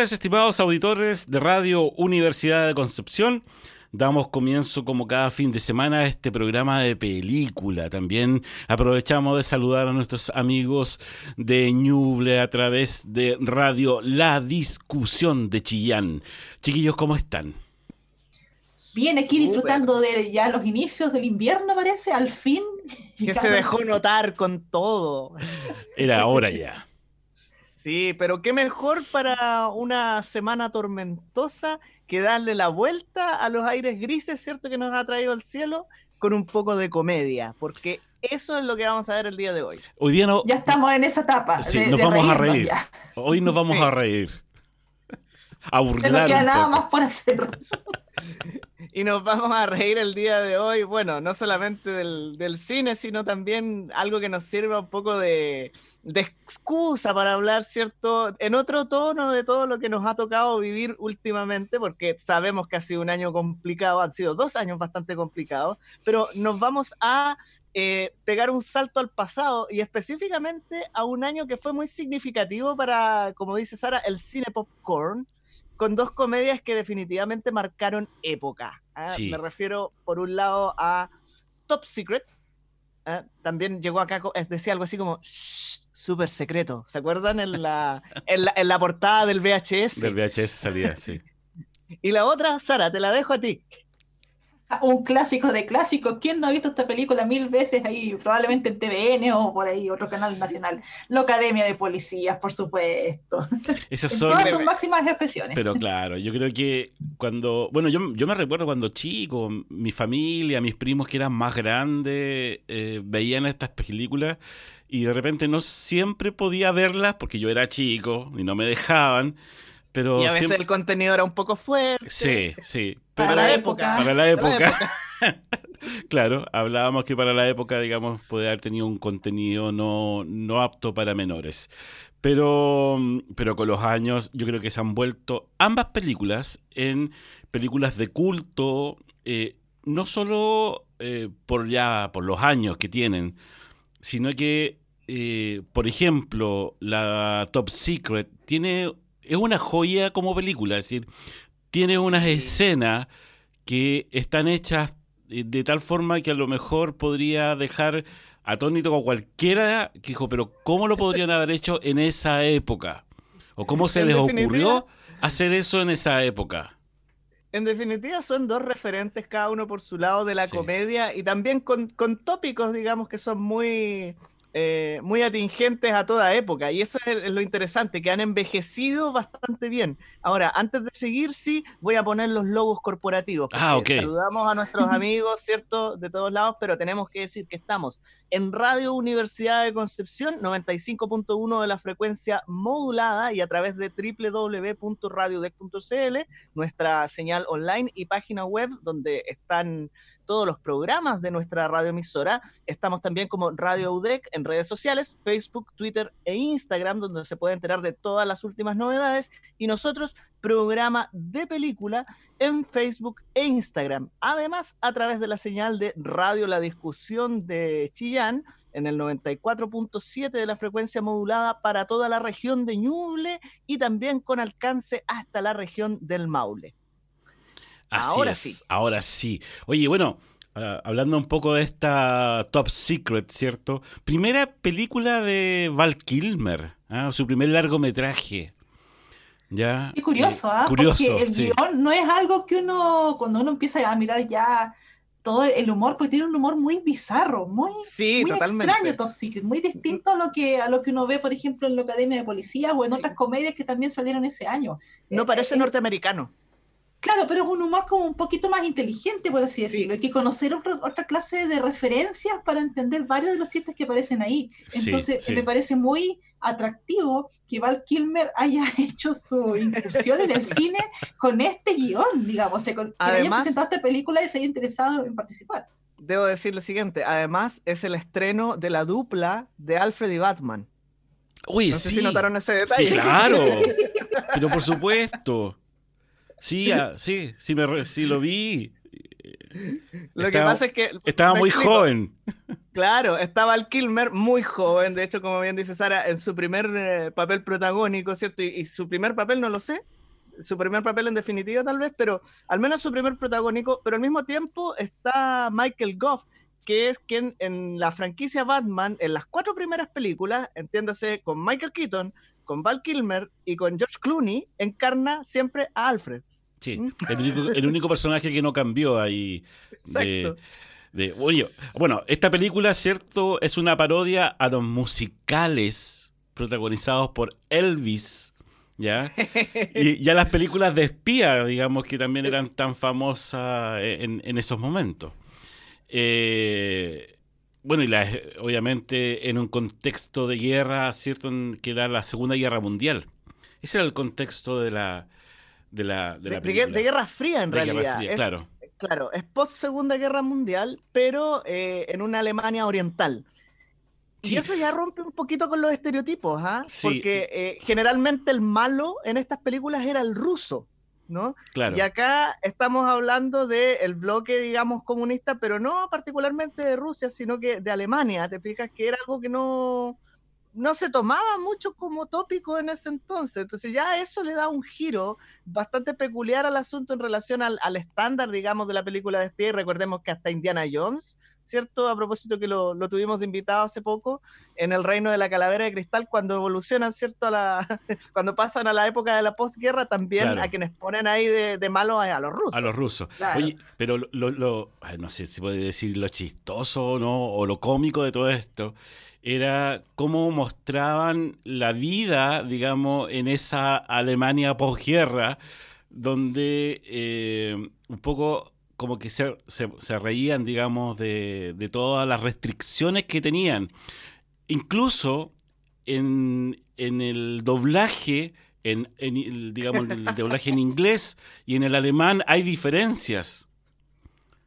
Tardes, estimados auditores de Radio Universidad de Concepción. Damos comienzo como cada fin de semana a este programa de película. También aprovechamos de saludar a nuestros amigos de Ñuble a través de Radio La Discusión de Chillán. Chiquillos, ¿cómo están? Bien, aquí disfrutando de ya los inicios del invierno, parece, al fin. Que se dejó notar con todo. Era hora ya. Sí, pero qué mejor para una semana tormentosa que darle la vuelta a los aires grises, ¿cierto? Que nos ha traído el cielo con un poco de comedia, porque eso es lo que vamos a ver el día de hoy. Hoy día no. Ya estamos en esa etapa. Sí, de- nos de vamos a reír. ya. Hoy nos vamos Sí. a reír. A No burlar. queda nada más por hacer. Y nos vamos a reír el día de hoy, bueno, no solamente del, cine, sino también algo que nos sirva un poco de, de excusa para hablar, ¿cierto? En otro tono de todo lo que nos ha tocado vivir últimamente, porque sabemos que ha sido un año complicado, han sido dos años bastante complicados, pero nos vamos a eh, pegar un salto al pasado y específicamente a un año que fue muy significativo para, como dice Sara, el cine popcorn con dos comedias que definitivamente marcaron época. ¿ah? Sí. Me refiero, por un lado, a Top Secret. ¿ah? También llegó acá, decía algo así como "Shh, súper secreto. ¿Se acuerdan? En la, en la, en la portada del VHS. Del VHS salía, sí. Y la otra, Sara, te la dejo a ti. Un clásico de clásicos. ¿Quién no ha visto esta película mil veces ahí? Probablemente en TVN o por ahí, otro canal nacional. La Academia de Policías, por supuesto. Esas son. todas sus máximas expresiones. Pero claro, yo creo que cuando, bueno, yo, yo me recuerdo cuando chico, mi familia, mis primos que eran más grandes, eh, veían estas películas y de repente no siempre podía verlas porque yo era chico y no me dejaban, pero Y a veces siempre- el contenido era un poco fuerte. Sí, sí. Para la época. Para la Para la época. claro, hablábamos que para la época, digamos, puede haber tenido un contenido no, no apto para menores. Pero, pero con los años yo creo que se han vuelto ambas películas en películas de culto, eh, no solo eh, por ya por los años que tienen, sino que, eh, por ejemplo, la Top Secret tiene es una joya como película, es decir, tiene unas escenas que están hechas eh, de tal forma que a lo mejor podría dejar atónito a cualquiera que dijo, pero ¿cómo lo podrían haber hecho en esa época? ¿O cómo se En les ocurrió hacer eso en esa época? En definitiva, son dos referentes, cada uno por su lado de la Sí. comedia y también con, con tópicos, digamos, que son muy, eh, muy atingentes a toda época. Y eso es, lo interesante, que han envejecido bastante bien. Ahora, antes de seguir, sí, voy a poner los logos corporativos. Ah, porque ok. Saludamos a nuestros amigos, ¿cierto? De todos lados, pero tenemos que decir que estamos en Radio Universidad de Concepción, 95.1 de la frecuencia modulada y a través de www.radiodec.cl nuestra señal online y página web donde están todos los programas de nuestra radioemisora. Estamos también como Radio UDEC en redes sociales, Facebook, Twitter e Instagram, donde se puede enterar de todas las últimas novedades. Y nosotros, programa de película en Facebook e Instagram. Además, a través de la señal de Radio La Discusión de Chillán, en el 94.7 de la frecuencia modulada para toda la región de Ñuble y también con alcance hasta la región del Maule. Así Ahora es, sí. Ahora sí. Oye, bueno, ah, hablando un poco de esta Top Secret, ¿cierto? Primera película de Val Kilmer, ¿ah? su primer largometraje. Ya, Es curioso, eh, ¿ah? curioso, Porque el sí. guion no es algo que uno, cuando uno empieza a mirar ya todo el humor, pues tiene un humor muy bizarro, muy, Sí, muy totalmente. extraño Top Secret, muy distinto a lo que a lo que uno ve, por ejemplo, en la Academia de Policías o en Sí. otras comedias que también salieron ese año. No Eh, parece eh, norteamericano. Claro, pero es un humor como un poquito más inteligente, por así decirlo. Hay que conocer otra, otra clase de referencias para entender varios de los chistes que aparecen ahí. Sí, Entonces, sí. me parece muy atractivo que Val Kilmer haya hecho su incursión en el cine con este guion, digamos. O sea, con, que Además- presentado esta película y se haya interesado en participar. Debo decir lo siguiente, además es el estreno de la dupla de Alfred y Batman. Oye, No sé sí. si notaron ese Sí, detalle. claro. Pero por supuesto. Sí, ah, sí, sí, me, sí lo vi. Lo que pasa es que... Estaba muy explico. joven. Claro, estaba Val Kilmer muy joven, de hecho, como bien dice Sara, en su primer eh, papel protagónico, ¿cierto? Y, y su primer papel, no lo sé, su primer papel en definitiva tal vez, pero al menos su primer protagónico, pero al mismo tiempo está Michael Goff, que es quien en la franquicia Batman, en las cuatro primeras películas, entiéndase, con Michael Keaton, con Val Kilmer y con George Clooney, encarna siempre a Alfred. Sí, el único, el único personaje que no cambió ahí. De, Exacto. de- oye, bueno, esta película, cierto, es una parodia a los musicales protagonizados por Elvis. ¿Ya? Y ya las películas de espía, digamos, que también eran tan famosas en, en esos momentos. Eh, bueno, y la- obviamente en un contexto de guerra, ¿cierto? En- que era la Segunda Guerra Mundial. Ese era el contexto de la, de la, de De, la de guer- película. de Guerra Fría, en De realidad. Fría, Es- claro. Claro, es post Segunda Guerra Mundial, pero eh, en una Alemania oriental. Sí. Y eso ya rompe un poquito con los estereotipos, ¿ah? Sí. Porque eh, generalmente el malo en estas películas era el ruso, ¿no? Claro. Y acá estamos hablando del bloque, digamos, comunista, pero no particularmente de Rusia, sino que de Alemania. Te fijas que era algo que no, no se tomaba mucho como tópico en ese entonces. Entonces ya eso le da un giro bastante peculiar al asunto en relación al, al estándar, digamos, de la película de espía. Y recordemos que hasta Indiana Jones, ¿cierto? A propósito que lo, lo tuvimos de invitado hace poco, en el reino de la calavera de cristal, cuando evolucionan, ¿cierto? A la, cuando pasan a la época de la posguerra, también Claro. a quienes ponen ahí de, de malos a, los rusos. A los rusos. Claro. Oye, pero lo, lo- no sé si puede decir lo chistoso o no, o lo cómico de todo esto, era cómo mostraban la vida, digamos, en esa Alemania posguerra, donde eh, un poco como que se, se- reían, digamos, de, de todas las restricciones que tenían. Incluso en, en el doblaje, en, en digamos, el doblaje en inglés y en el alemán hay diferencias.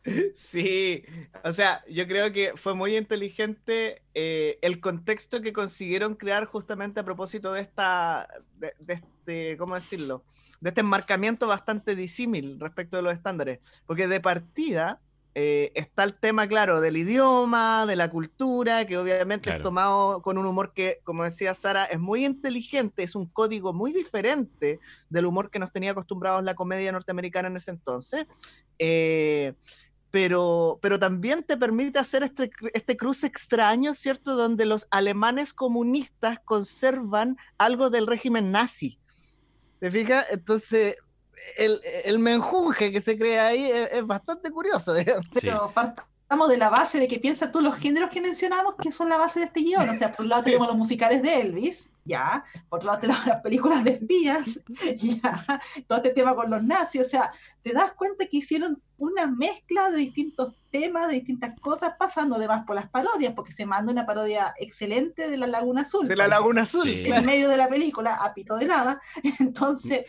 Sí, o sea, yo creo que fue muy inteligente eh, el contexto que consiguieron crear justamente a propósito de esta, de, de este, ¿cómo decirlo? De este enmarcamiento bastante disímil respecto de los estándares. Porque de partida eh, está el tema, claro, del idioma, de la cultura, que obviamente Claro. es tomado con un humor que, como decía Sara, es muy inteligente, es un código muy diferente del humor que nos tenía acostumbrados la comedia norteamericana en ese entonces. Eh, pero, pero también te permite hacer este, este cruce extraño, ¿cierto? Donde los alemanes comunistas conservan algo del régimen nazi. ¿Te fijas? Entonces, el, el menjunje que se crea ahí es, es bastante curioso. digamos. Sí. Pero partamos de la base de que piensa tú los géneros que mencionamos que son la base de este guion. O sea, por un lado Sí. tenemos los musicales de Elvis, ya. Por otro lado tenemos las películas de espías, ya. Todo este tema con los nazis. O sea, te das cuenta que hicieron una mezcla de distintos temas, de distintas cosas, pasando además por las parodias, porque se manda una parodia excelente de la Laguna Azul. De la Laguna Azul. Sí. en medio de la película, a pito de nada. Entonces,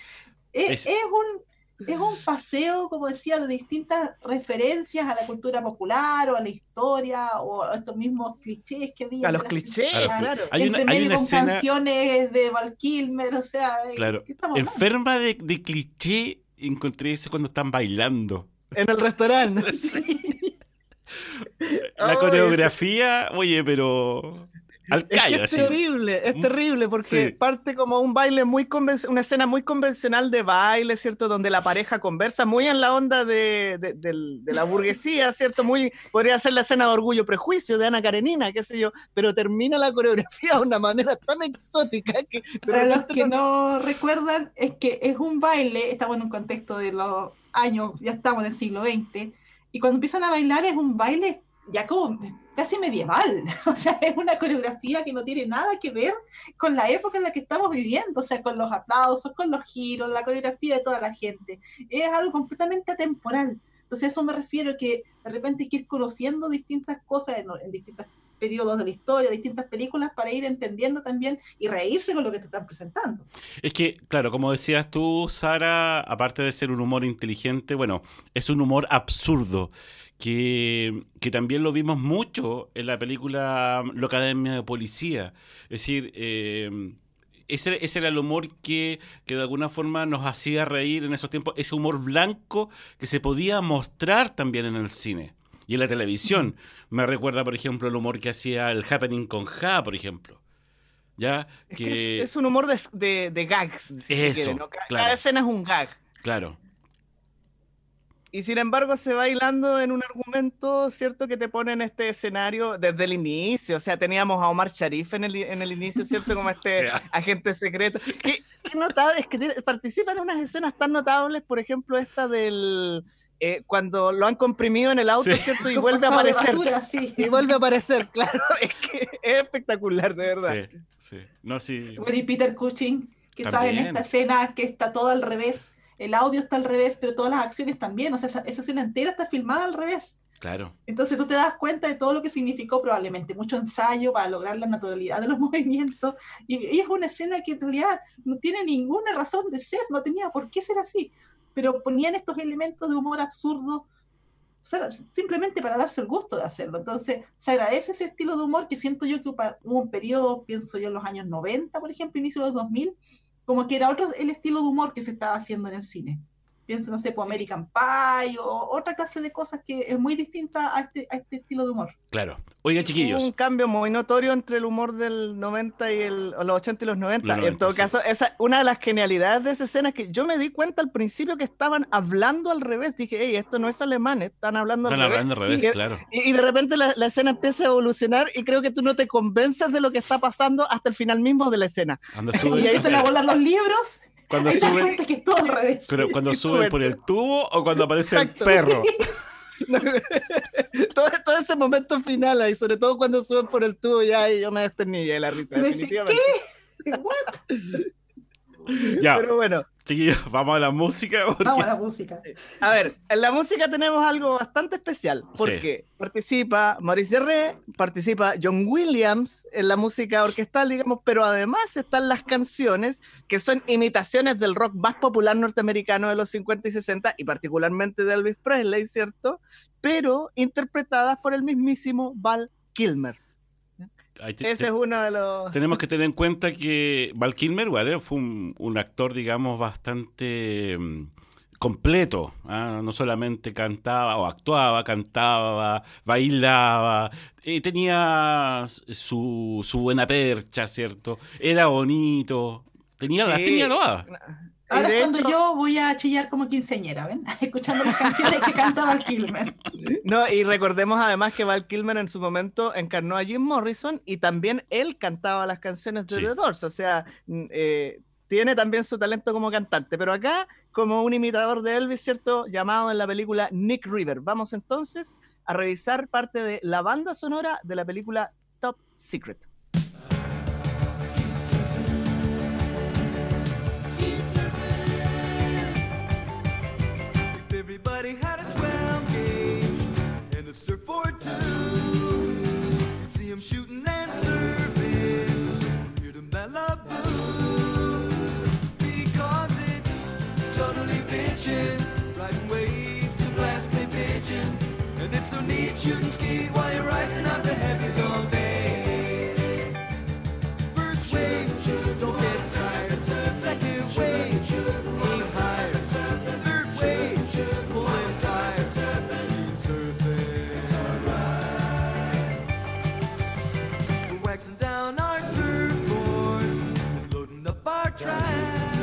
Es- es, es un, es un paseo, como decía, de distintas referencias a la cultura popular o a la historia o a estos mismos clichés que había. A los clichés, claro. Hay una, hay una con escena canciones de Val Kilmer, o sea, Claro. ¿qué estamos hablando? enferma de, de cliché. Encontré eso cuando están bailando. En el restaurante. Sí. La coreografía, oye, pero al callo. Es, terrible, es Mm, terrible porque sí. parte como un baile muy conven- una escena muy convencional de baile, ¿cierto? Donde la pareja conversa muy en la onda de, de- del- de la burguesía, ¿cierto? Muy, podría ser la escena de Orgullo Prejuicio de Ana Karenina, qué sé yo, pero termina la coreografía de una manera tan exótica que Para los que no- no recuerdan, es que es un baile, estamos en un contexto de los años, ya estamos en el siglo XX, y cuando empiezan a bailar es un baile ya como casi medieval, o sea, es una coreografía que no tiene nada que ver con la época en la que estamos viviendo, o sea, con los aplausos, con los giros, la coreografía de toda la gente, es algo completamente atemporal. Entonces a eso me refiero que de repente hay que ir conociendo distintas cosas en, en distintos periodos de la historia, distintas películas, para ir entendiendo también y reírse con lo que te están presentando. Es que, claro, como decías tú, Sara, aparte de ser un humor inteligente, bueno, es un humor absurdo, que, que también lo vimos mucho en la película La Academia de Policía. Es decir, eh, ese, ese era el humor que, que de alguna forma nos hacía reír en esos tiempos, ese humor blanco que se podía mostrar también en el cine. Y en la televisión. Me recuerda, por ejemplo, el humor que hacía el Happening con Ja, por ejemplo. ¿Ya? Es, que es, es un humor de, de, de gags. Si Eso, quiere, ¿no? Cada, claro. cada escena es un gag. Claro. Y sin embargo se va hilando en un argumento, ¿cierto? Que te pone en este escenario desde el inicio. O sea, teníamos a Omar Sharif en el, en el inicio, ¿cierto? Como este O sea. agente secreto. Qué, qué notable, es que tiene- participa en unas escenas tan notables, por ejemplo, esta del... eh, cuando lo han comprimido en el auto, Sí. ¿cierto? Y vuelve a aparecer. basura, sí. Y vuelve a aparecer, claro. Es que es espectacular, de verdad. Sí, sí. No, sí. Bueno, y Peter Cushing, que sale en esta escena que está todo al revés. El audio está al revés, pero todas las acciones también. O sea, esa, esa escena entera está filmada al revés. Claro. Entonces tú te das cuenta de todo lo que significó probablemente mucho ensayo para lograr la naturalidad de los movimientos. Y, y es una escena que en realidad no tiene ninguna razón de ser, no tenía por qué ser así. Pero ponían estos elementos de humor absurdo o sea, simplemente para darse el gusto de hacerlo. Entonces se agradece ese estilo de humor que siento yo que hubo un periodo, pienso yo, en los años 90, por ejemplo, inicio de los 2000, como que era otro el estilo de humor que se estaba haciendo en el cine. Pienso, no sé, por American Pie o otra clase de cosas que es muy distinta a este, a este estilo de humor. Claro. Oiga, Hubo chiquillos. un cambio muy notorio entre el humor del 90 y el, o los 80 y los 90. Los 90, en todo sí. caso, esa, una de las genialidades de esa escena es que yo me di cuenta al principio que estaban hablando al revés. Dije, hey, esto no es alemán, están hablando Están al revés. hablando al revés, Y- claro. Y, y de repente la, la escena empieza a evolucionar y creo que tú no te convences de lo que está pasando hasta el final mismo de la escena. Cuando Y ahí se le volar los libros cuando y te das suben, cuenta que todo al revés. pero cuando suben por el tubo o cuando aparece Exacto. el perro. todo, todo ese momento final ahí, sobre todo cuando suben por el tubo ya y yo me desternillé de la risa, me definitivamente. What? Ya, Pero bueno, chiquillos, vamos a la música. porque- Vamos a la música. A ver, en la música tenemos algo bastante especial, porque participa Maurice Jarre, participa John Williams en la música orquestal, digamos, pero además están las canciones que son imitaciones del rock más popular norteamericano de los 50 y 60, y particularmente de Elvis Presley, ¿cierto? Pero interpretadas por el mismísimo Val Kilmer. Ese es uno de los... Tenemos que tener en cuenta que Val Kilmer igual, eh, fue un, un actor, digamos, bastante mm, completo. ¿ah? No solamente cantaba o actuaba, cantaba, bailaba, eh, tenía su, su buena percha, ¿cierto? Era bonito. Tenía las Sí. tenía todas. Ahora es cuando hecho- yo voy a chillar como quinceañera, ¿ven? Escuchando las canciones que canta Val Kilmer. No, y recordemos además que Val Kilmer en su momento encarnó a Jim Morrison y también él cantaba las canciones de Sí. The Doors, o sea, mm, eh, tiene también su talento como cantante, pero acá como un imitador de Elvis, ¿cierto? Llamado en la película Nick River. Vamos entonces a revisar parte de la banda sonora de la película Top Secret. Everybody had a 12 gauge and a surfboard too, you'd see 'em shooting and waxing down our surfboards and loading up our traps.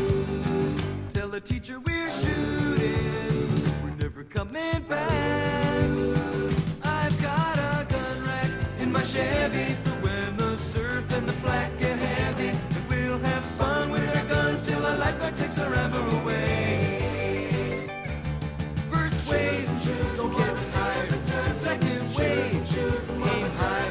Tell the teacher we're shooting, we're never coming back. I've got a gun rack in my Chevy for when the surf and the flack get heavy. And we'll have fun with our guns till our lifeguard takes our ammo away. First wave, don't get excited. Second wave, aim high.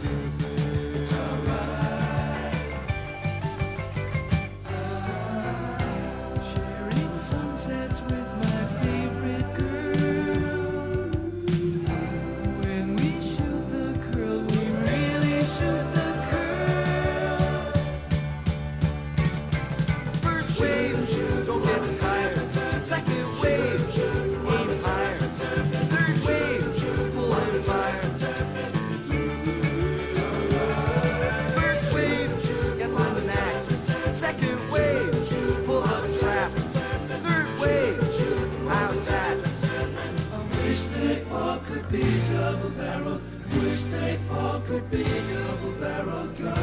could be a wheelbarrow gun.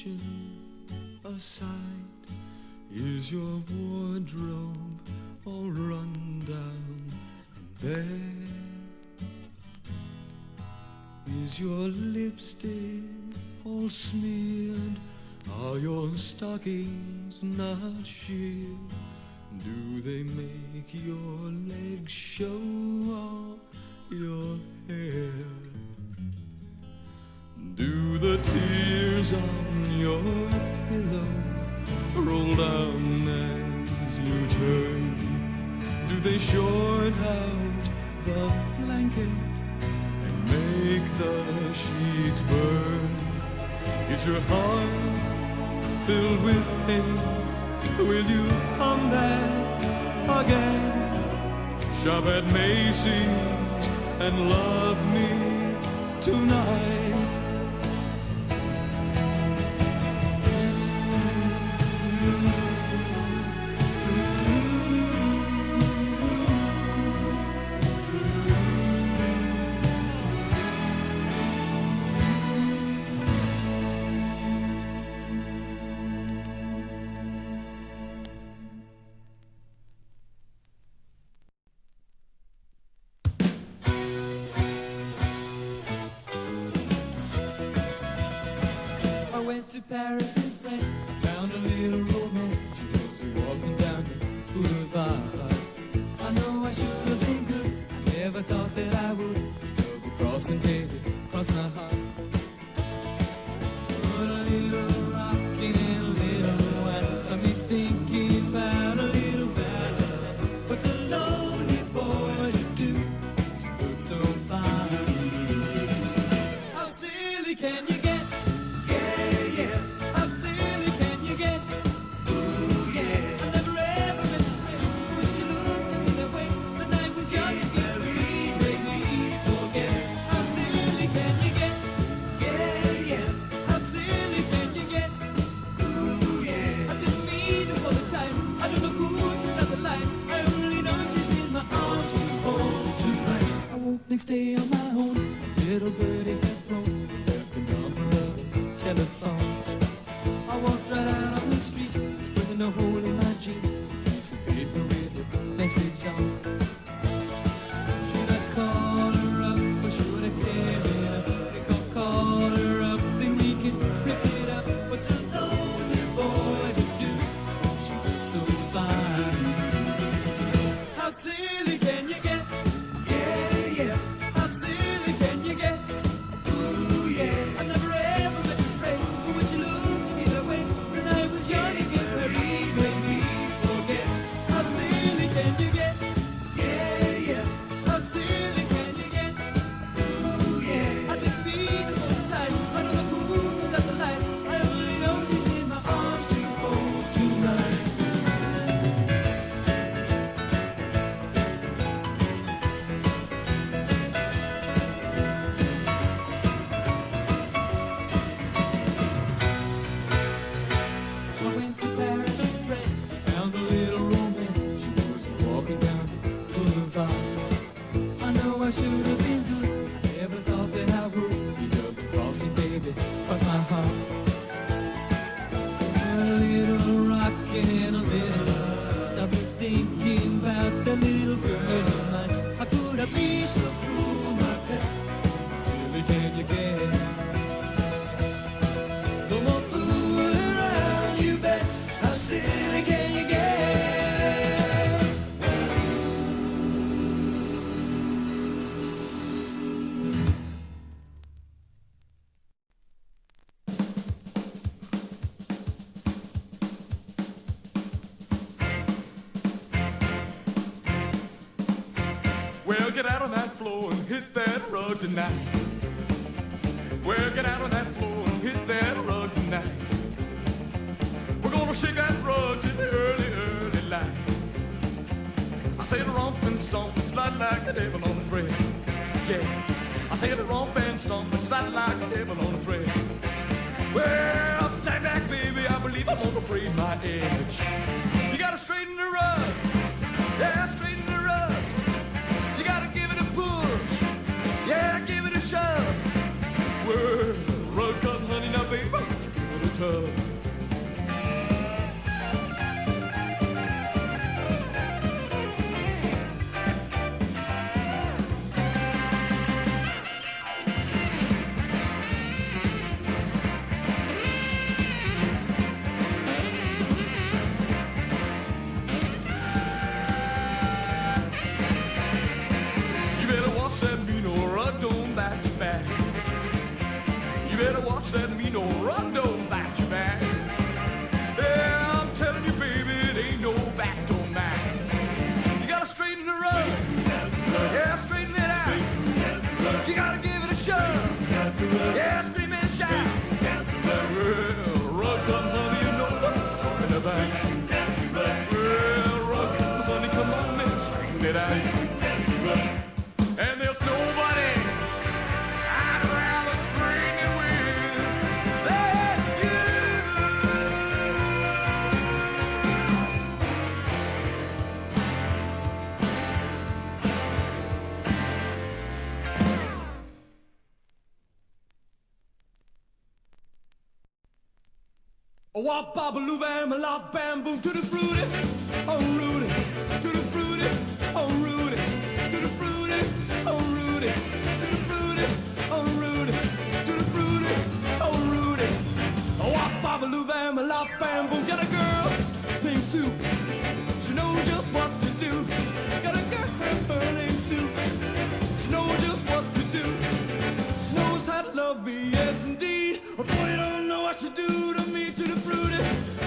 Kitchen? Is your wardrobe all run down and bare? Is your lipstick all smeared? Are your stockings not sheer? Do they make your legs show all your to Paris tonight. Wop baba bam la bam boom to the fruity, oh Rudy, to the fruity, oh Rudy, to the fruity, oh Rudy, to the fruity, oh Rudy, to the fruity, oh Rudy. Wop baba bam la bam boom. Got a girl named Sue, she knows just what to do. Got a girl named Sue, she knows just what to do. She knows how to love me, yes indeed. Put it on you do to me, to the fruity.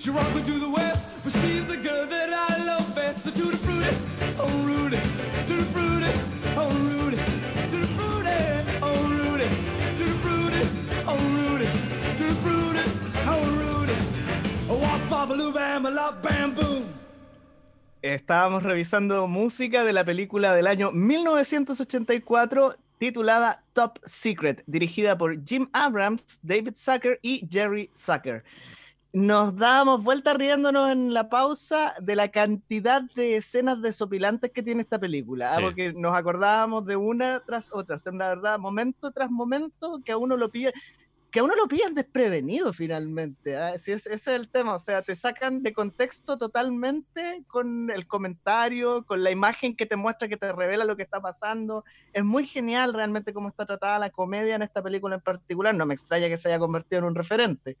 She rocked to the west, but she's the girl that I love best. So tutti frutti, oh oh Rudy. Estábamos revisando música de la película del año 1984 titulada Top Secret, dirigida por Jim Abrams, David Zucker y Jerry Zucker. Nos dábamos vuelta riéndonos en la pausa de la cantidad de escenas desopilantes que tiene esta película, ¿ah? Sí. porque nos acordábamos de una tras otra, o sea, la verdad, momento tras momento que a uno lo pilla, que a uno lo pillan desprevenido finalmente. ¿ah? Sí, ese, ese es el tema, o sea, te sacan de contexto totalmente con el comentario, con la imagen que te muestra, que te revela lo que está pasando. Es muy genial realmente cómo está tratada la comedia en esta película en particular. No me extraña que se haya convertido en un referente.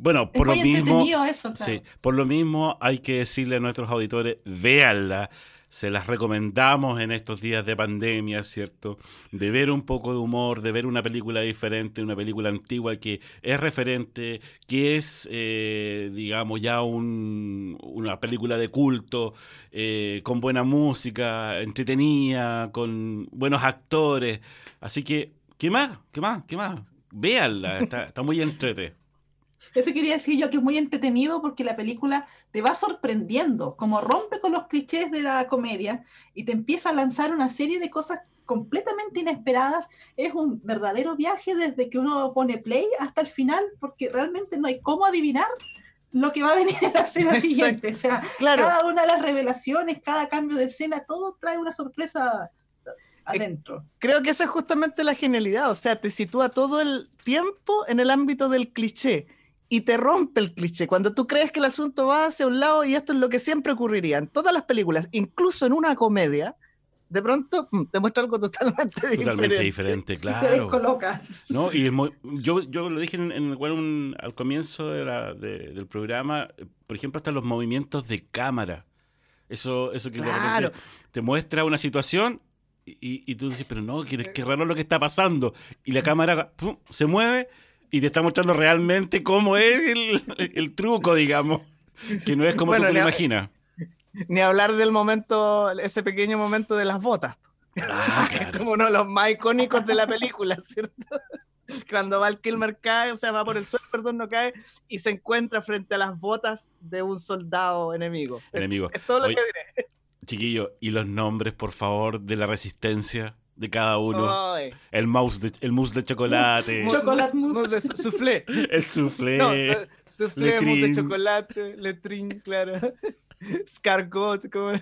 Bueno, Es por lo muy mismo, eso, claro. sí, por lo mismo hay que decirle a nuestros auditores, véanla, se las recomendamos en estos días de pandemia, ¿cierto? De ver un poco de humor, de ver una película diferente, una película antigua que es referente, que es, eh, digamos, ya un- una película de culto, eh, con buena música, entretenida, con buenos actores. Así que, ¿qué más? ¿Qué más? ¿Qué más? Véanla, está, está muy entrete. Eso quería decir yo que es muy entretenido porque la película te va sorprendiendo, como rompe con los clichés de la comedia y te empieza a lanzar una serie de cosas completamente inesperadas. Es un verdadero viaje desde que uno pone play hasta el final porque realmente no hay cómo adivinar lo que va a venir en la escena Exacto. siguiente. O sea, Claro, cada una de las revelaciones, cada cambio de escena, todo trae una sorpresa adentro. creo que esa es justamente la genialidad, o sea, te sitúa todo el tiempo en el ámbito del cliché y te rompe el cliché. Cuando tú crees que el asunto va hacia un lado y esto es lo que siempre ocurriría en todas las películas, incluso en una comedia, de pronto mm, te muestra algo totalmente diferente. Totalmente diferente, Te claro. descoloca. ¿no? Y yo, yo lo dije en, en- un- al comienzo de la- de- del programa, por ejemplo, hasta los movimientos de cámara. Eso, eso que Claro. te muestra una situación y, y tú dices, pero no, qué, qué raro lo que está pasando. Y la cámara pum, se mueve y te está mostrando realmente cómo es el, el truco, digamos. Que no es como Bueno, tú te lo imaginas. Ni hablar del momento, ese pequeño momento de las botas. Ah, es como uno de los más icónicos de la película, ¿cierto? Cuando Val Kilmer cae, o sea, va por el suelo, perdón, no cae, y se encuentra frente a las botas de un soldado enemigo. Enemigo. Es, todo lo que diré. Chiquillo, y los nombres, por favor, de la resistencia de cada uno. Ay. El mouse de, el mousse de chocolate. Chocolate mousse. Mousse de soufflé. El soufflé. No, no, soufflé, mousse de letrín. chocolate, letrín, claro. Scargot, como...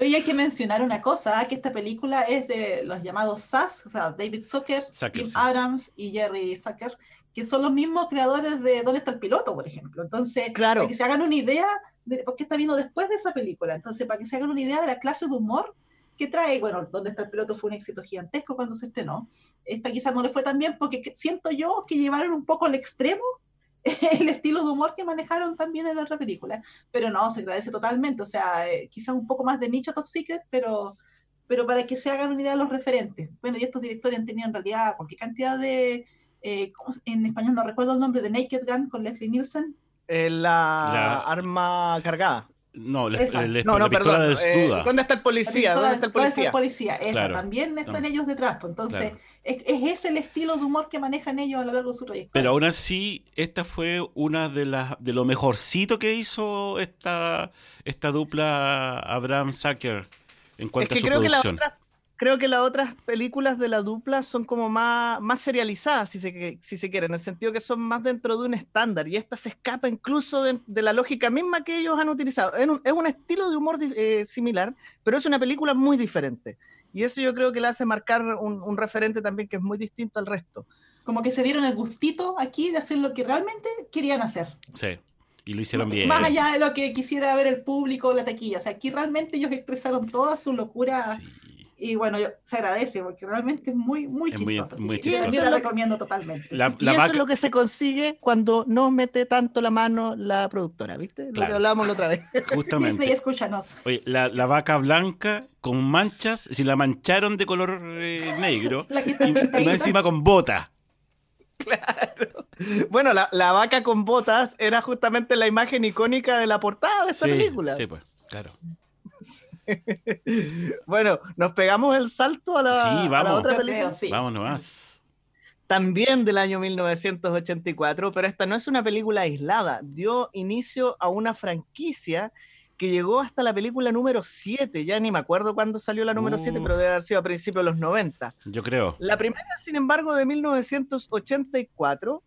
Oye, hay que mencionar una cosa, que esta película es de los llamados SAS, o sea, David Zucker, Zucker, Tim sí. Abrams y Jerry Zucker, que son los mismos creadores de ¿Dónde está el piloto?, por ejemplo. Entonces, Claro. para que se hagan una idea, de, porque está vino después de esa película, entonces, para que se hagan una idea de la clase de humor que trae, bueno, ¿Dónde está el piloto? fue un éxito gigantesco cuando se estrenó. Esta quizás no le fue tan bien porque que- siento yo que llevaron un poco al extremo el estilo de humor que manejaron también en la otra película pero no, se agradece totalmente, o sea, eh, quizás un poco más de nicho Top Secret, pero, pero para que se hagan una idea de los referentes. Bueno, y estos directores han tenido en realidad cualquier cantidad de, eh, ¿cómo se- en español no recuerdo el nombre, de Naked Gun con Leslie Nielsen. Eh, la, La- arma cargada. No, la, la- No, la no, pistola perdón. eh. ¿Dónde está el policía? ¿Dónde está el ¿Cuál es policía? policía? Esa, Claro. también están Tam- ellos detrás, pues, entonces Claro. es, es ese el estilo de humor que manejan ellos a lo largo de su trayectoria. Pero aún así, esta fue una de las de lo mejorcito que hizo esta, esta dupla Abraham Zucker en Es cuanto que a su creo que, las producción. Creo que las otras películas de la dupla son como más, más serializadas, si se, si se quiere, en el sentido que son más dentro de un estándar y esta se escapa incluso de, de la lógica misma que ellos han utilizado. Es un, es un estilo de humor eh, similar, pero es una película muy diferente. Y eso yo creo que le hace marcar un, un referente también que es muy distinto al resto. Como que se dieron el gustito aquí de hacer lo que realmente querían hacer. Sí, y lo hicieron bien. Más allá de lo que quisiera ver el público o la taquilla. O sea, aquí realmente ellos expresaron toda su locura. Sí. Y bueno, yo- se agradece porque realmente es muy, muy Es muy- chistoso. muy que yo la recomiendo totalmente. La, Y eso vaca, es lo que se consigue cuando no mete tanto la mano la productora, ¿viste? Lo Claro. que hablábamos la otra vez. Disney, justamente. escúchanos. Oye, la, la vaca blanca con manchas, si la mancharon de color eh, negro La y, y encima con bota. Claro. Bueno, la, la vaca con botas era justamente la imagen icónica de la portada de esta Sí, película. sí, pues, claro. Bueno, nos pegamos el salto a la, Sí, a la vamos. otra película. creo, sí. Vámonos más. También del año 1984, pero esta no es una película aislada. Dio inicio a una franquicia que llegó hasta la película número 7. Ya ni me acuerdo cuándo salió la número 7, Uh. pero debe haber sido a principios de los 90. Yo creo. La primera, sin embargo, de 1984,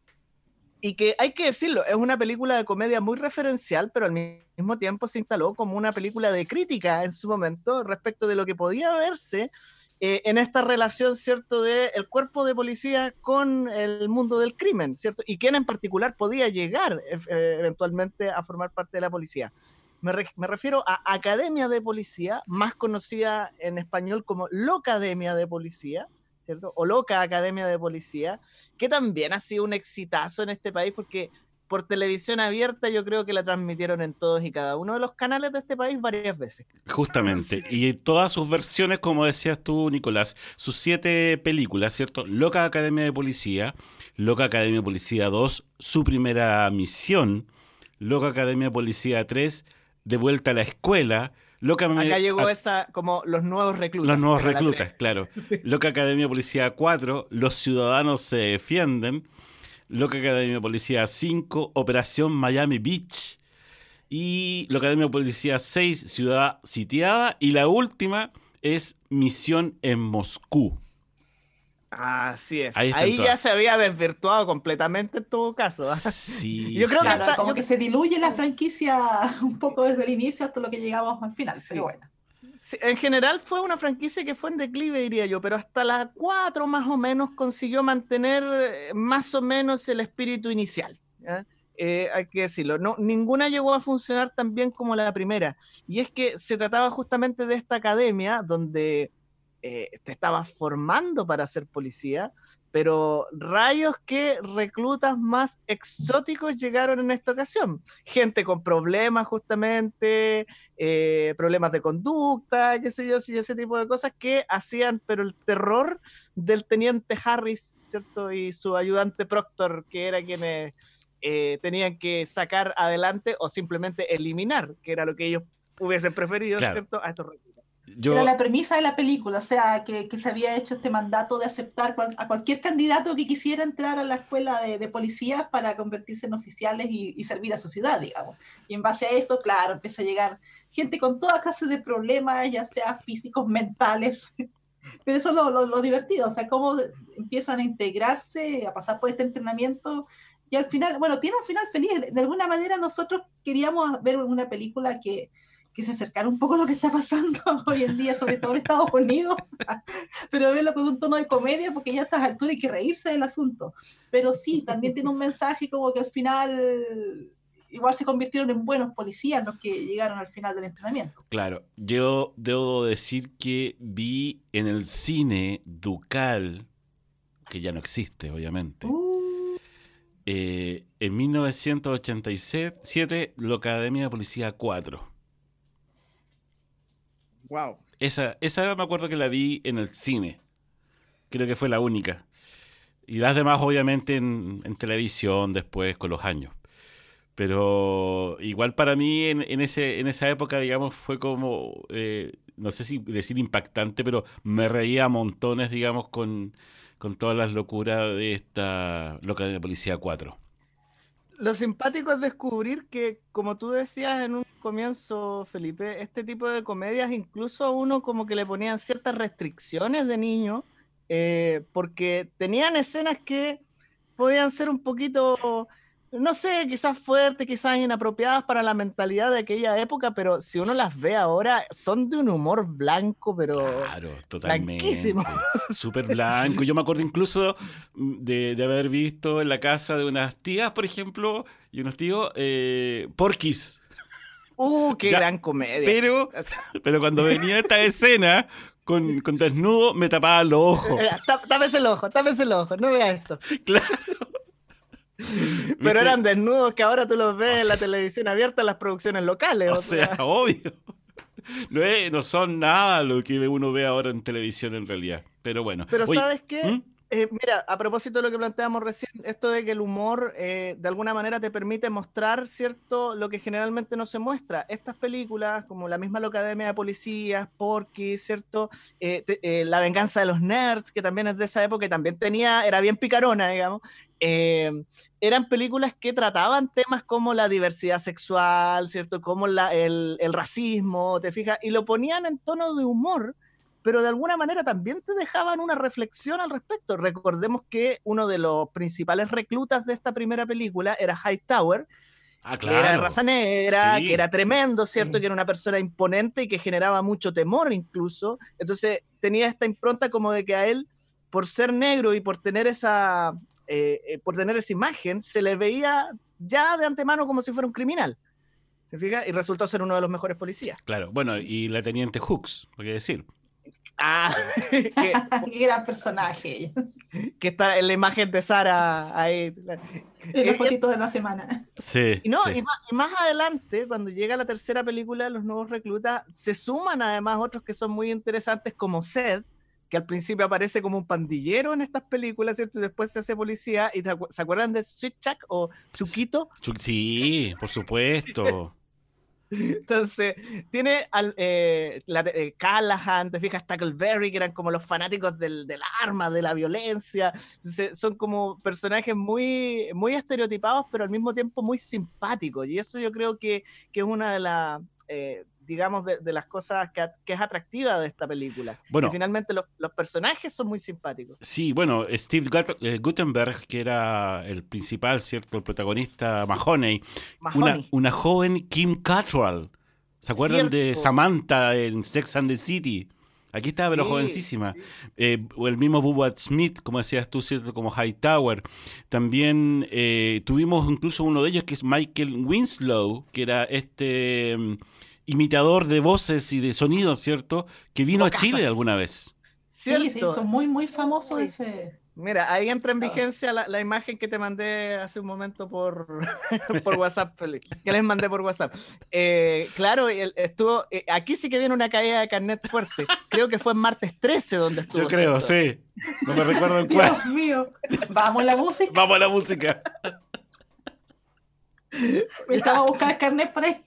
y que hay que decirlo, es una película de comedia muy referencial, pero al mismo tiempo se instaló como una película de crítica en su momento respecto de lo que podía verse eh, en esta relación, ¿cierto?, de el cuerpo de policía con el mundo del crimen, ¿cierto? Y quién en particular podía llegar eh, eventualmente a formar parte de la policía. Me, re- me refiero a Academia de Policía, más conocida en español como Locademia de Policía, ¿cierto? O Loca Academia de Policía, que también ha sido un exitazo en este país porque por televisión abierta yo creo que la transmitieron en todos y cada uno de los canales de este país varias veces. Justamente. Y todas sus versiones, como decías tú, Nicolás, sus siete películas, ¿cierto? Loca Academia de Policía, Loca Academia de Policía 2, su primera misión, Loca Academia de Policía 3, De vuelta a la escuela, Loca Acá llegó a- esa como los nuevos reclutas. los nuevos reclutas, claro. Loca Academia de Policía 4, Los Ciudadanos se defienden. Loca Academia de Policía 5, Operación Miami Beach. Y Loca Academia de Policía 6, Ciudad Sitiada. Y la última es Misión en Moscú. Así es. Ahí ya se había desvirtuado completamente en todo caso. ¿ah? Sí, Yo creo sí. que hasta- como yo- que se diluye la franquicia un poco desde el inicio hasta lo que llegamos al final. Sí. Pero bueno. Sí, en general fue una franquicia que fue en declive, diría yo, pero hasta la 4 más o menos consiguió mantener eh, más o menos el espíritu inicial. ¿ya? Eh, hay que decirlo, no, ninguna llegó a funcionar tan bien como la primera. Y es que se trataba justamente de esta academia donde eh, te estabas formando para ser policía, pero rayos que reclutas más exóticos llegaron en esta ocasión. Gente con problemas justamente, eh, problemas de conducta, qué sé yo, ese tipo de cosas que hacían, pero el terror del teniente Harris, ¿cierto? Y su ayudante Proctor, que era quienes eh, tenían que sacar adelante o simplemente eliminar, que era lo que ellos hubiesen preferido, Claro. ¿cierto? A estos reclutas. Yo, Era la premisa de la película, o sea, que, que se había hecho este mandato de aceptar cual- a cualquier candidato que quisiera entrar a la escuela de, de policías para convertirse en oficiales y, y servir a su ciudad, digamos. Y en base a eso, claro, empieza a llegar gente con toda clase de problemas, ya sea físicos, mentales. Pero eso es lo, lo- lo divertido, o sea, cómo empiezan a integrarse, a pasar por este entrenamiento. Y al final, bueno, tiene un final feliz. De alguna manera nosotros queríamos ver una película que, que se acercara un poco a lo que está pasando hoy en día, sobre todo en Estados Unidos, pero verlo con un tono de comedia, porque ya a estas alturas hay que reírse del asunto. Pero sí, también tiene un mensaje como que al final igual se convirtieron en buenos policías los que llegaron al final del entrenamiento. claro, yo debo decir que vi en el cine Ducal, que ya no existe, obviamente. Uh, eh, en 1987, la Academia de Policía 4. Wow. Esa, esa me acuerdo que la vi en el cine. Creo que fue la única. Y las demás, obviamente, en, televisión después con los años. Pero igual para mí en, en ese, en esa época, digamos, fue como, eh, no sé si decir impactante, pero me reía a montones, digamos, con, con todas las locuras de esta Loca de Policía 4. Lo simpático es descubrir que, como tú decías en un comienzo, Felipe, este tipo de comedias incluso a uno como que le ponían ciertas restricciones de niño, eh, porque tenían escenas que podían ser un poquito, no sé, quizás fuertes, quizás inapropiadas para la mentalidad de aquella época, pero si uno las ve ahora, son de un humor blanco, pero... Claro, totalmente. blanquísimo. Súper blanco. Yo me acuerdo incluso mm, de, de haber visto en la casa de unas tías, por ejemplo, y unos tíos, eh, Porquis. ¡Uh, qué Ya, gran comedia! Pero, pero cuando venía esta escena con, con desnudo, me tapaba los ojos. eh, tá- tápese el ojo, tápese el ojo, no vea esto. Claro. Pero eran desnudos que ahora tú los ves O en la televisión abierta en las producciones locales. O sea, obvio. No, es- no son nada lo que uno ve ahora en televisión en realidad. Pero bueno. Pero Oye, ¿sabes qué? ¿Mm? Eh, mira, a propósito de lo que planteamos recién, esto de que el humor eh, de alguna manera te permite mostrar, ¿cierto?, lo que generalmente no se muestra. Estas películas, como la misma Locademia de Policías, Porky, ¿cierto?, Eh, La Venganza de los Nerds, que también es de esa época y también tenía, era bien picarona, digamos, eran películas que trataban temas como la diversidad sexual, ¿cierto?, como la- el, el racismo, ¿te fijas? Y lo ponían en tono de humor pero de alguna manera también te dejaban una reflexión al respecto. Recordemos que uno de los principales reclutas de esta primera película era Hightower, Ah, que era de raza negra, Sí. que era tremendo, ¿cierto? Sí. Que era una persona imponente y que generaba mucho temor incluso. Entonces tenía esta impronta como de que a él, por ser negro y por tener esa, eh, eh, por tener esa imagen, se le veía ya de antemano como si fuera un criminal. ¿Se fija? Y resultó ser uno de los mejores policías. Claro, bueno, y la teniente Hooks, por qué decir. Ah, que, Qué gran personaje. que está en la imagen de Sara ahí. En Eh, la fotito de la semana. Sí. Y no, sí. y, más, y más adelante, cuando llega la tercera película, los nuevos reclutas, se suman además otros que son muy interesantes, como Seth, que al principio aparece como un pandillero en estas películas, ¿cierto? Y después se hace policía. ¿Y te acu- se acuerdan de Sweet Chuck o Chuquito? Chu- Sí, por supuesto. Entonces, tiene al, eh, la, eh, Callahan, te fijas, Tackleberry, que eran como los fanáticos del, del arma, de la violencia. Son como personajes muy, muy estereotipados, pero al mismo tiempo muy simpáticos. Y eso yo creo que, que es una de las, eh, digamos, de, de las cosas que, que es atractiva de esta película. Bueno. Que finalmente los, los personajes son muy simpáticos. Sí, bueno, Steve eh, Gutenberg, que era el principal, ¿cierto? El protagonista Mahoney. Una, Mahoney. una joven Kim Cattrall. ¿Se acuerdan de. Samantha en Sex and the City? Aquí estaba, pero Sí, jovencísima. Eh, o el mismo Bubba Smith, como decías tú, ¿cierto? Como Hightower. También eh, tuvimos incluso uno de ellos que es Michael Winslow, que era este mm, imitador de voces y de sonidos, ¿cierto? Que vino Como a Chile Casas. alguna vez. Sí, se ¿Cierto? hizo muy, muy famoso ese. Mira, ahí entra en Ah. vigencia la, la imagen que te mandé hace un momento por, por WhatsApp, que les mandé por WhatsApp. Eh, claro, él estuvo, eh, aquí sí que viene una caída de carnet fuerte. Creo que fue en martes 13 donde estuvo. Yo creo, esto. sí. No me recuerdo en cuál. Dios mío. Vamos a la música. Vamos a la música. Estaba a buscar el carnet por ahí.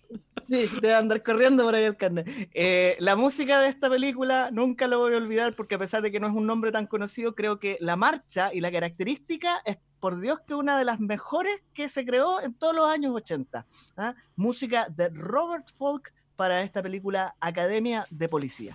Sí, debe andar corriendo por ahí el carnet. Eh, la música de esta película nunca lo voy a olvidar porque a pesar de que no es un nombre tan conocido, creo que la marcha y la característica es, por Dios, que una de las mejores que se creó en todos los años 80. ¿ah? Música de Robert Folk para esta película Academia de Policía.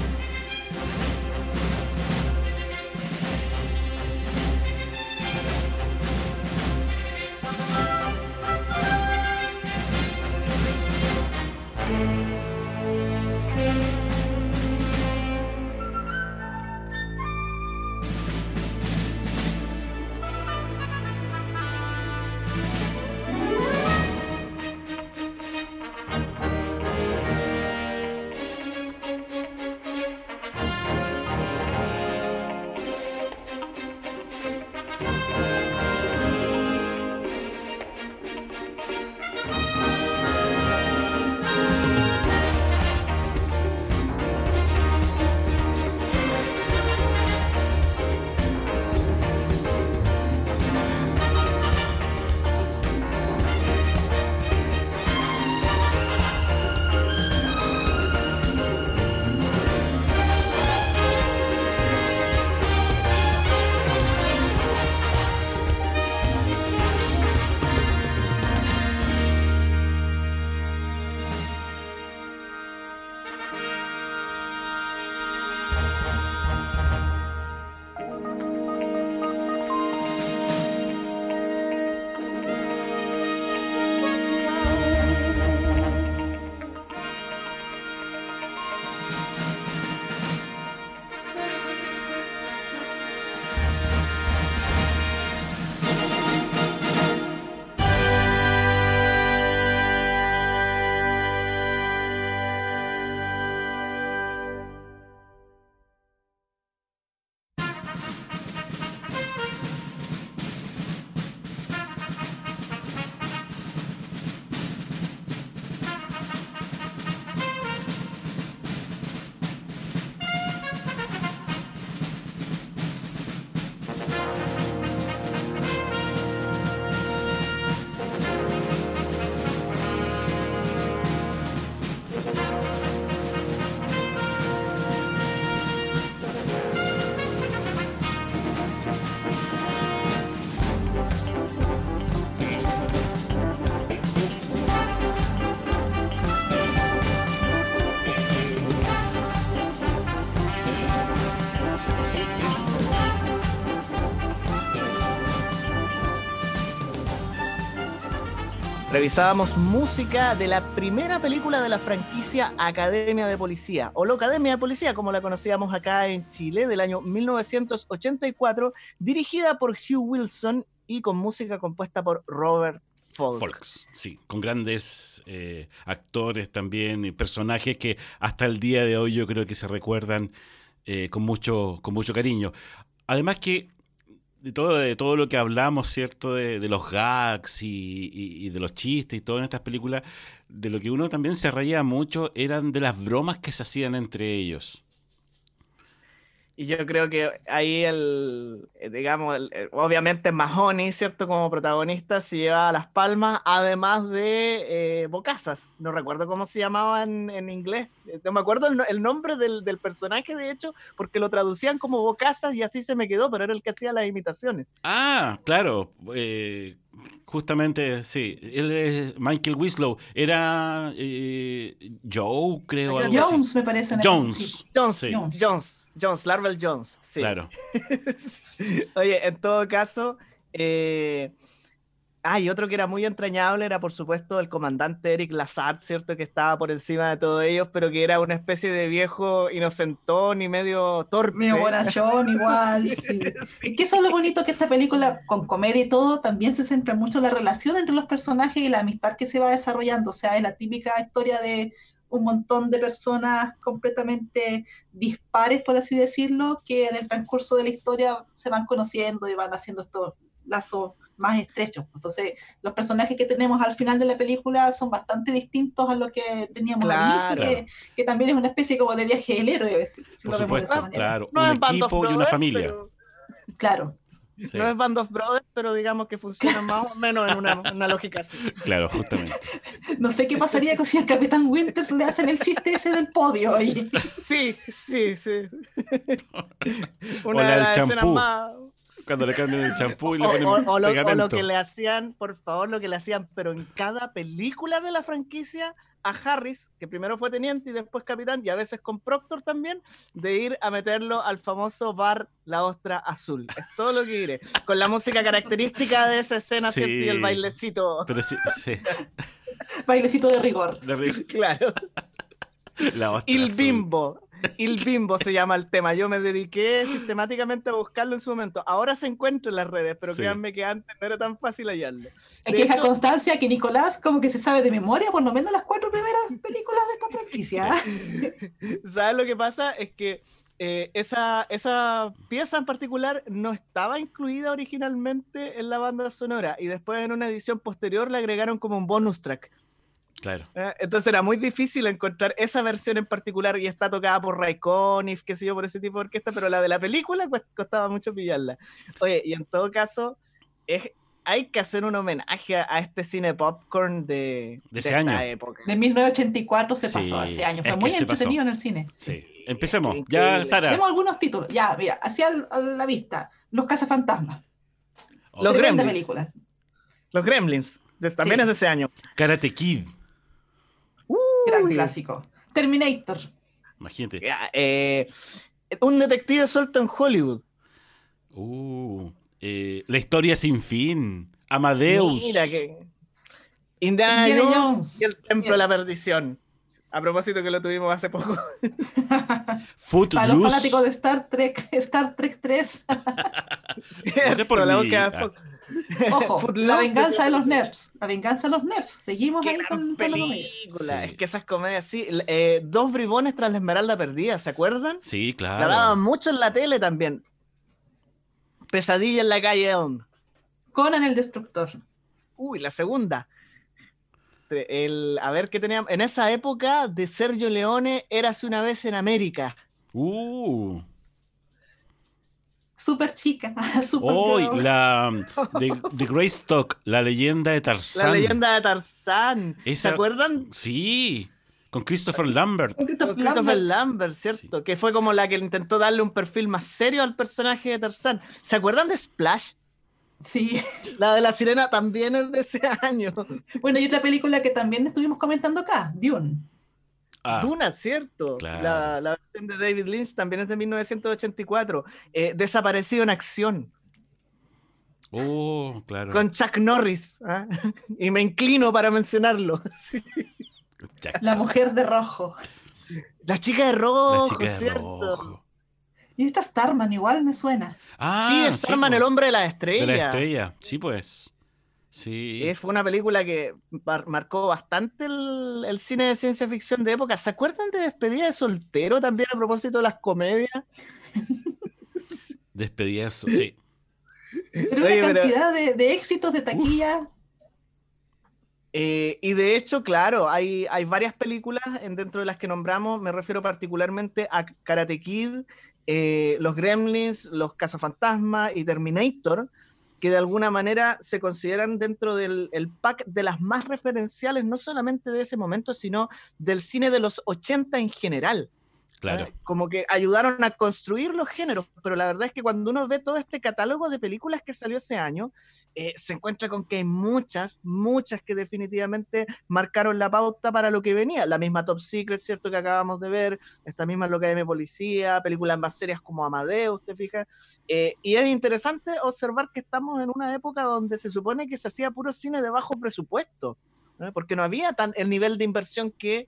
revisábamos música de la primera película de la franquicia Academia de Policía, o la Academia de Policía, como la conocíamos acá en Chile, del año 1984, dirigida por Hugh Wilson y con música compuesta por Robert Folk. Folks, sí, con grandes eh, actores también y personajes que hasta el día de hoy yo creo que se recuerdan eh, con, mucho, con mucho cariño. Además que de todo, de todo lo que hablamos, ¿cierto? De, de los gags y, y- y de los chistes y todo en estas películas, de lo que uno también se reía mucho eran de las bromas que se hacían entre ellos. Y yo creo que ahí el, eh, digamos, el- obviamente Mahoney, ¿cierto? Como protagonista se llevaba las palmas, además de eh, Bocazas. No recuerdo cómo se llamaba en, inglés. Eh, No me acuerdo el, no- el nombre del, del personaje, de hecho, porque lo traducían como Bocazas y así se me quedó, pero era el que hacía las imitaciones. Ah, claro. eh, justamente, sí. Él es Michael Winslow. Era eh, Joe, creo. algo así. Jones, me parece. en el- sí. Jones. Jones, Sí. Jones. Jones, Jones, Larvel Jones. Sí. Claro. Oye, en todo caso, eh... ah, y otro que era muy entrañable era, por supuesto, el comandante Eric Lazard, ¿cierto? Que estaba por encima de todos ellos, pero que era una especie de viejo inocentón y medio torpe. Medio bonachón, igual. sí. Es que eso es lo bonito que esta película, con comedia y todo, también se centra mucho en la relación entre los personajes y la amistad que se va desarrollando. O sea, es la típica historia de un montón de personas completamente dispares, por así decirlo, que en el transcurso de la historia se van conociendo y van haciendo estos lazos más estrechos. Entonces, los personajes que tenemos al final de la película son bastante distintos a lo que teníamos Claro. al inicio, que, que también es una especie como de viaje del héroe, si, si Por lo vemos de esa supuesto, manera. claro. No un es Band of equipo y una Brothers, familia. pero- Claro. Sí, No es Band of Brothers, pero digamos que funciona más o menos en una, una lógica así. Claro, justamente. No sé qué pasaría si al Capitán Winters le hacen el chiste ese del podio. oye. Sí, sí, sí. O Una la de las escenas champú. más, Cuando le cambian el champú y le O, ponen o- o lo, o lo que le hacían, por favor, lo que le hacían, pero en cada película de la franquicia a Harris, que primero fue teniente y después capitán, y a veces con Proctor también, de ir a meterlo al famoso bar La Ostra Azul. Es todo lo que diré. Con la música característica de esa escena, ¿cierto? Y el bailecito. Pero sí, sí. Bailecito de rigor. de ri- Claro. La ostra Il azul. Bimbo. Il Bimbo se llama el tema. Yo me dediqué sistemáticamente a buscarlo en su momento. Ahora se encuentra en las redes, pero Sí. créanme que antes no era tan fácil hallarlo. Es que hecho- constancia que Nicolás como que se sabe de memoria por lo menos las cuatro primeras películas de esta franquicia. ¿Sabes lo que pasa? Es que eh, esa, esa pieza en particular no estaba incluida originalmente en la banda sonora y después en una edición posterior le agregaron como un bonus track. Claro. ¿eh? Entonces era muy difícil encontrar esa versión en particular y está tocada por Ray Conniff, qué sé yo, por ese tipo de orquesta, pero la de la película pues, costaba mucho pillarla. Oye, y en todo caso, es, hay que hacer un homenaje a, a este cine popcorn de, De ese esta año. época. De 1984 se Sí, pasó hace años. Fue muy pasó. entretenido en el cine. Sí. Empecemos. Ya. Sara. Tenemos algunos títulos. Ya, mira, hacia el- a la vista. Los cazafantasmas. Los Gremlins. película. Los Gremlins, de- también Sí. es de ese año. Karate Kid. Gran clásico. Terminator. Imagínate. Eh, un detective suelto en Hollywood. Uh, eh, la historia sin fin. Amadeus. Mira que. Indiana, Indiana Jones, Jones. y el Templo de la Perdición. A propósito que lo tuvimos hace poco. Para los Footloose. fanáticos de Star Trek, Star Trek 3. No sé por La Ah. Ojo, Footloose la venganza de los nerds. La venganza de los nerds. Seguimos Qué ahí con, la película. Sí. Es que esas comedias, sí. eh, dos bribones tras la Esmeralda Perdida, ¿se acuerdan? Sí, La claro. daban mucho en la tele también. Pesadilla en la calle Elm. Conan el Destructor. Uy, la segunda. El, a ver qué teníamos. En esa época de Sergio Leone, Érase una vez en América. Uh. Super chica. Super Hoy, la de, de Greystock, la leyenda de Tarzán. La leyenda de Tarzán. ¿Se acuerdan? Sí, con Christopher Lambert. Con Christopher Con Christopher Lambert. Lambert, ¿cierto? Que fue como la que intentó darle un perfil más serio al personaje de Tarzán. ¿Se acuerdan de Splash? Sí. La de la sirena también es de ese año. Bueno, y otra película que también estuvimos comentando acá, Dune. Ah, Duna, ¿cierto? Claro. La, la versión de David Lynch también es de 1984. Eh, Desaparecido en acción. Oh, claro. con Chuck Norris. ¿ah? Y me inclino para mencionarlo. Sí. La mujer de rojo. La chica de rojo, la chica de ¿cierto? rojo. Y esta Starman igual me suena. Ah, sí, Starman, po. el hombre de la De estrella. la estrella. Sí, pues. Sí. Fue una película que mar- marcó bastante el, el cine de ciencia ficción de época. ¿Se acuerdan de Despedida de Soltero también a propósito de las comedias? Despedidas. Sí. Pero Oye, una pero- cantidad de, de éxitos de taquilla. Eh, y de hecho, claro, hay, hay varias películas en, dentro de las que nombramos, me refiero particularmente a Karate Kid, eh, Los Gremlins, Los Cazafantasmas y Terminator, que de alguna manera se consideran dentro del el pack de las más referenciales, no solamente de ese momento, sino del cine de los 80 en general. Claro. Como que ayudaron a construir los géneros, pero la verdad es que cuando uno ve todo este catálogo de películas que salió ese año, eh, se encuentra con que hay muchas, muchas que definitivamente marcaron la pauta para lo que venía. La misma Top Secret, ¿cierto? Que acabamos de ver, esta misma Loca de Policía, películas más serias como Amadeus, ¿te fijas? Eh, y es interesante observar que estamos en una época donde se supone que se hacía puro cine de bajo presupuesto, ¿eh? porque no había tan el nivel de inversión que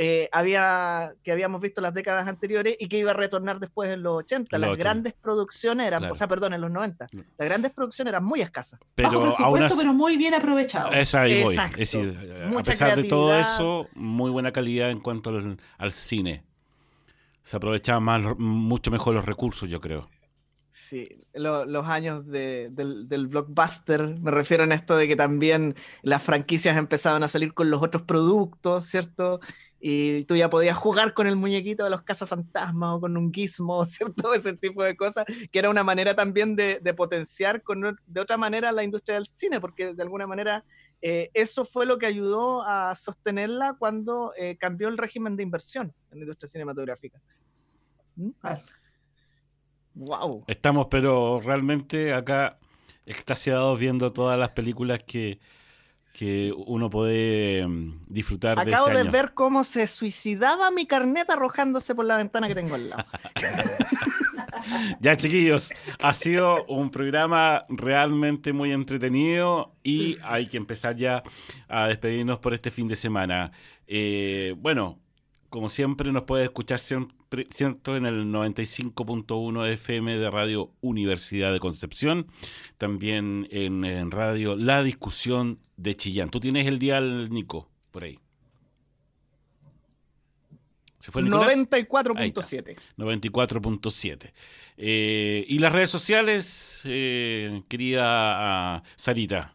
eh, había, que habíamos visto las décadas anteriores y que iba a retornar después en los 80. En los Las 80. grandes producciones eran, Claro. o sea, perdón, en los 90. Claro. Las grandes producciones eran muy escasas. bajo Pero aún presupuesto, así. pero muy bien aprovechado. Esa ahí voy. Es decir, a pesar de todo eso, muy buena calidad en cuanto al, al cine. Se aprovechaban más, mucho mejor los recursos, yo creo. Sí, lo- los años de- del, del blockbuster, me refiero en esto de que también las franquicias empezaban a salir con los otros productos, ¿cierto? Y tú ya podías jugar con el muñequito de los cazafantasmas o con un gizmo, ¿cierto? Ese tipo de cosas, que era una manera también de, de potenciar con, de otra manera la industria del cine, porque de alguna manera eh, eso fue lo que ayudó a sostenerla cuando eh, cambió el régimen de inversión en la industria cinematográfica. ¿Mm? Wow. Estamos, pero realmente acá extasiados viendo todas las películas que, que uno puede mm, disfrutar Acabo de ese de año. ver cómo se suicidaba mi carnet arrojándose por la ventana que tengo al lado. Ya, chiquillos, ha sido un programa realmente muy entretenido y hay que empezar ya a despedirnos por este fin de semana. Eh, bueno, como siempre, nos puede escuchar siempre, en el 95.1 FM de Radio Universidad de Concepción, también en, en Radio La Discusión de Chillán. Tú tienes el dial, Nico, por ahí. ¿Se fue Nicolás? 94.7. 94.7. Eh, y las redes sociales, eh, querida ah, Sarita.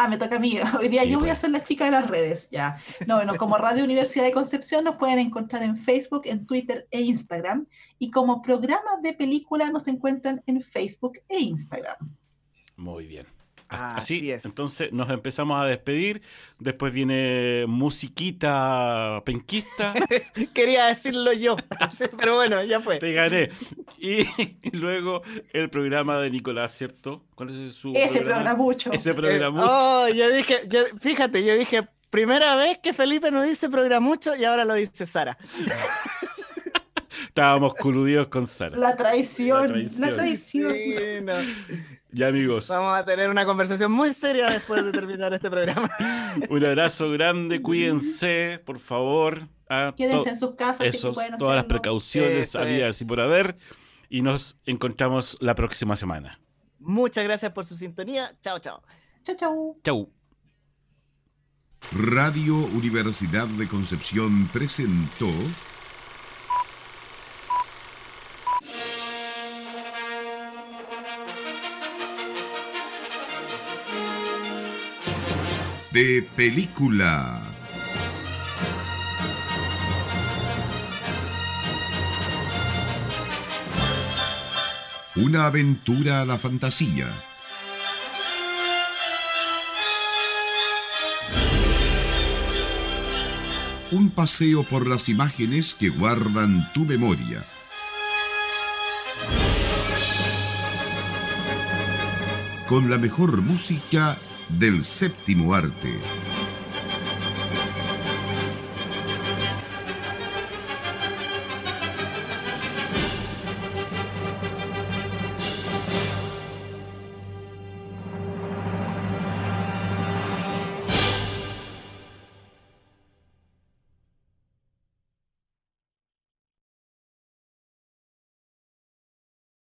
Ah, me toca a mí. Hoy día Sí, yo voy a pues. ser la chica de las redes, ya. No, bueno, como Radio Universidad de Concepción nos pueden encontrar en Facebook, en Twitter e Instagram. Y como programa de película nos encuentran en Facebook e Instagram. Muy bien. Así Así, es. entonces nos empezamos a despedir. Después viene musiquita penquista. Quería decirlo yo, pero bueno, ya fue. Te gané. Y, luego el programa de Nicolás, ¿cierto? ¿Cuál es su Ese programa? mucho. Ese Eh, programa. oh, yo dije, yo- fíjate, yo dije, primera vez que Felipe no dice programucho y ahora lo dice Sara. Estábamos coludidos con Sara. La traición, La la traición. traición. Sí, no. Ya, amigos. Vamos a tener una conversación muy seria después de terminar este programa. Un abrazo grande. Cuídense, por favor. Quédense en sus casas. si es que pueden todas las precauciones es. y por haber. Y nos encontramos la próxima semana. Muchas gracias por su sintonía. Chao, chao. Chau, chau. Chau. Radio Universidad de Concepción presentó de película. Una aventura a la fantasía. Un paseo por las imágenes que guardan tu memoria. Con la mejor música del séptimo arte.